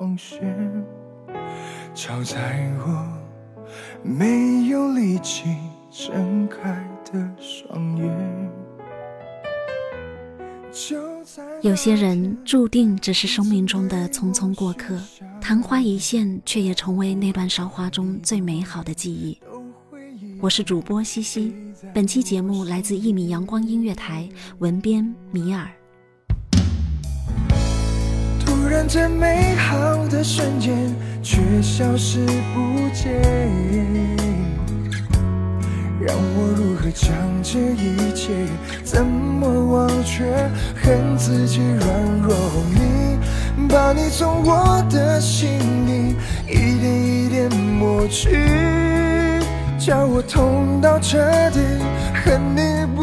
光线，照在我没有力气睁开的双眼。有些人注定只是生命中的匆匆过客，昙花一现，却也成为那段韶华中最美好的记忆。我是主播西西，本期节目来自一米阳光音乐台，文编米尔。突然，这美好的瞬间却消失不见，让我如何将这一切怎么忘却？恨自己软弱，你把你从我的心里一点一点抹去。叫我痛到彻底，恨你不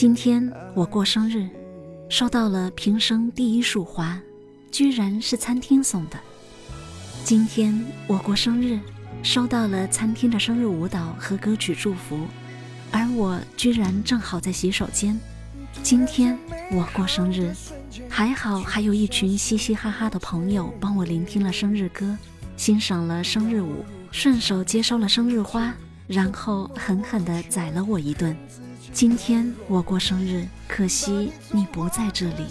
今天我过生日，收到了平生第一束花，居然是餐厅送的。今天我过生日，收到了餐厅的生日舞蹈和歌曲祝福。而我居然正好在洗手间。今天我过生日，还好还有一群嘻嘻哈哈的朋友帮我聆听了生日歌，欣赏了生日舞，顺手接收了生日花，然后狠狠地宰了我一顿。今天我过生日，可惜你不在这里。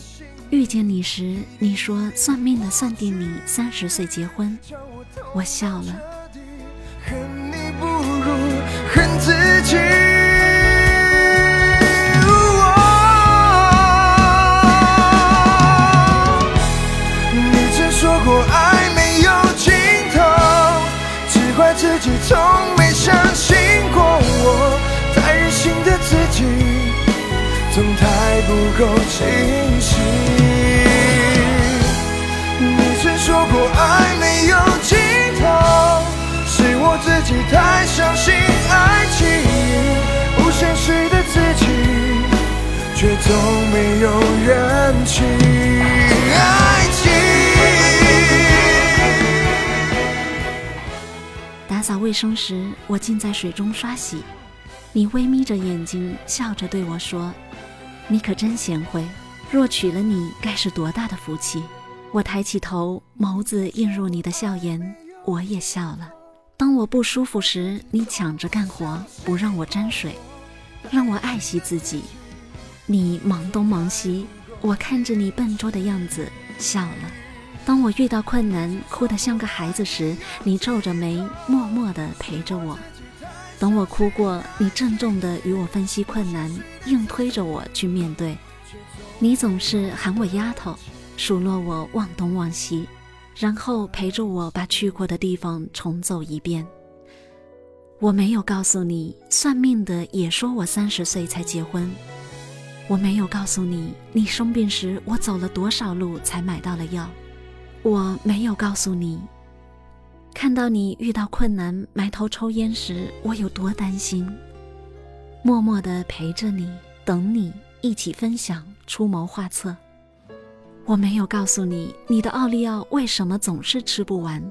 遇见你时，你说算命的算定你三十岁结婚，我笑了。恨你不如恨自己。总太不够清晰。你曾说过爱没有尽头，是我自己太相信爱情，不现实的自己，却总没有人情。爱情。打扫卫生时，我浸在水中刷洗。你微眯着眼睛，笑着对我说：“你可真贤惠，若娶了你，该是多大的福气。”我抬起头，眸子映入你的笑颜，我也笑了。当我不舒服时，你抢着干活，不让我沾水，让我爱惜自己。你忙东忙西，我看着你笨拙的样子，笑了。当我遇到困难，哭得像个孩子时，你皱着眉，默默地陪着我；等我哭过，你郑重地与我分析困难，硬推着我去面对。你总是喊我丫头，数落我忘东忘西，然后陪着我把去过的地方重走一遍。我没有告诉你，算命的也说我三十岁才结婚，我没有告诉你，你生病时我走了多少路才买到了药。我没有告诉你，看到你遇到困难埋头抽烟时，我有多担心。默默地陪着你，等你一起分享，出谋划策。我没有告诉你，你的奥利奥为什么总是吃不完。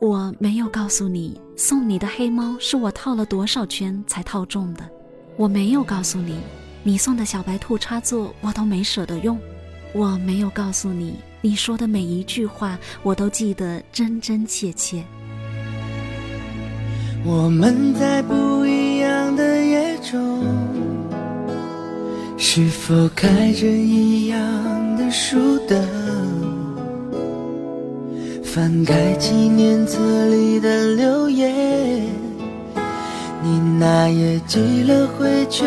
我没有告诉你，送你的黑猫是我套了多少圈才套中的。我没有告诉你。你送的小白兔插座，我都没舍得用。我没有告诉你，你说的每一句话，我都记得真真切切。我们在不一样的夜中，是否开着一样的书灯？翻开纪念册里的留言，你那页寄了回却。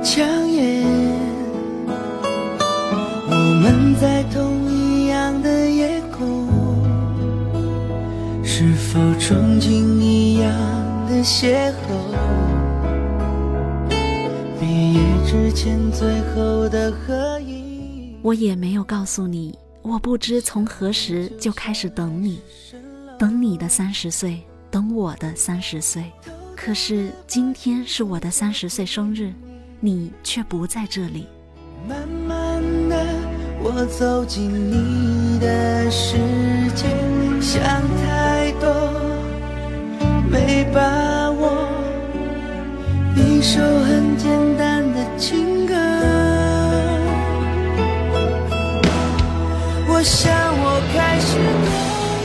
强颜，们在同一样的夜空，是否憧憬一样的邂逅？毕业之前最后的合影，我也没有告诉你，我不知从何时就开始等你，等你的三十岁，等我的三十岁。可是今天是我的三十岁生日。你却不在这里。慢慢，我走进你的世界，想太多，没把握。一首很简单的情歌，我想我开始懂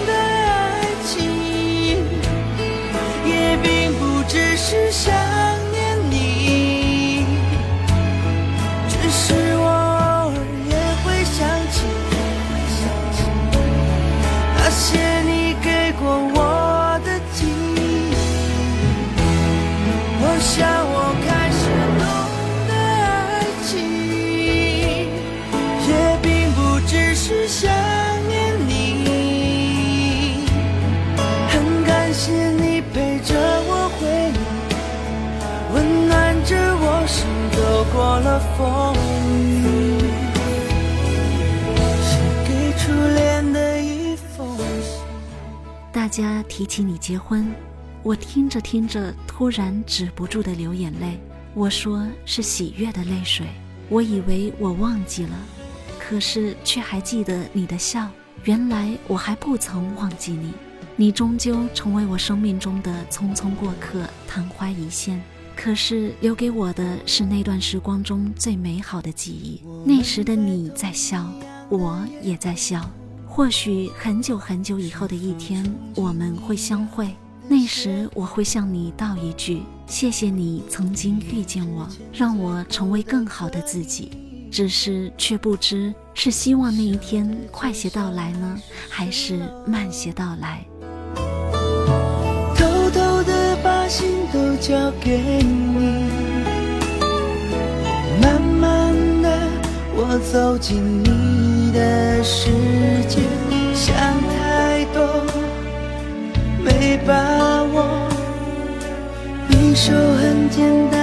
得爱情，也并不只是想过了风雨，大家提起你结婚，我听着听着，突然止不住的流眼泪。我说是喜悦的泪水。我以为我忘记了，可是却还记得你的笑。原来我还不曾忘记你，你终究成为我生命中的匆匆过客，昙花一现。可是留给我的是那段时光中最美好的记忆。那时的你在笑，我也在笑。或许很久很久以后的一天，我们会相会。那时我会向你道一句：谢谢你曾经遇见我，让我成为更好的自己。只是却不知是希望那一天快些到来呢，还是慢些到来。交给你，慢慢的，我走进你的世界，想太多，没把握，你说很简单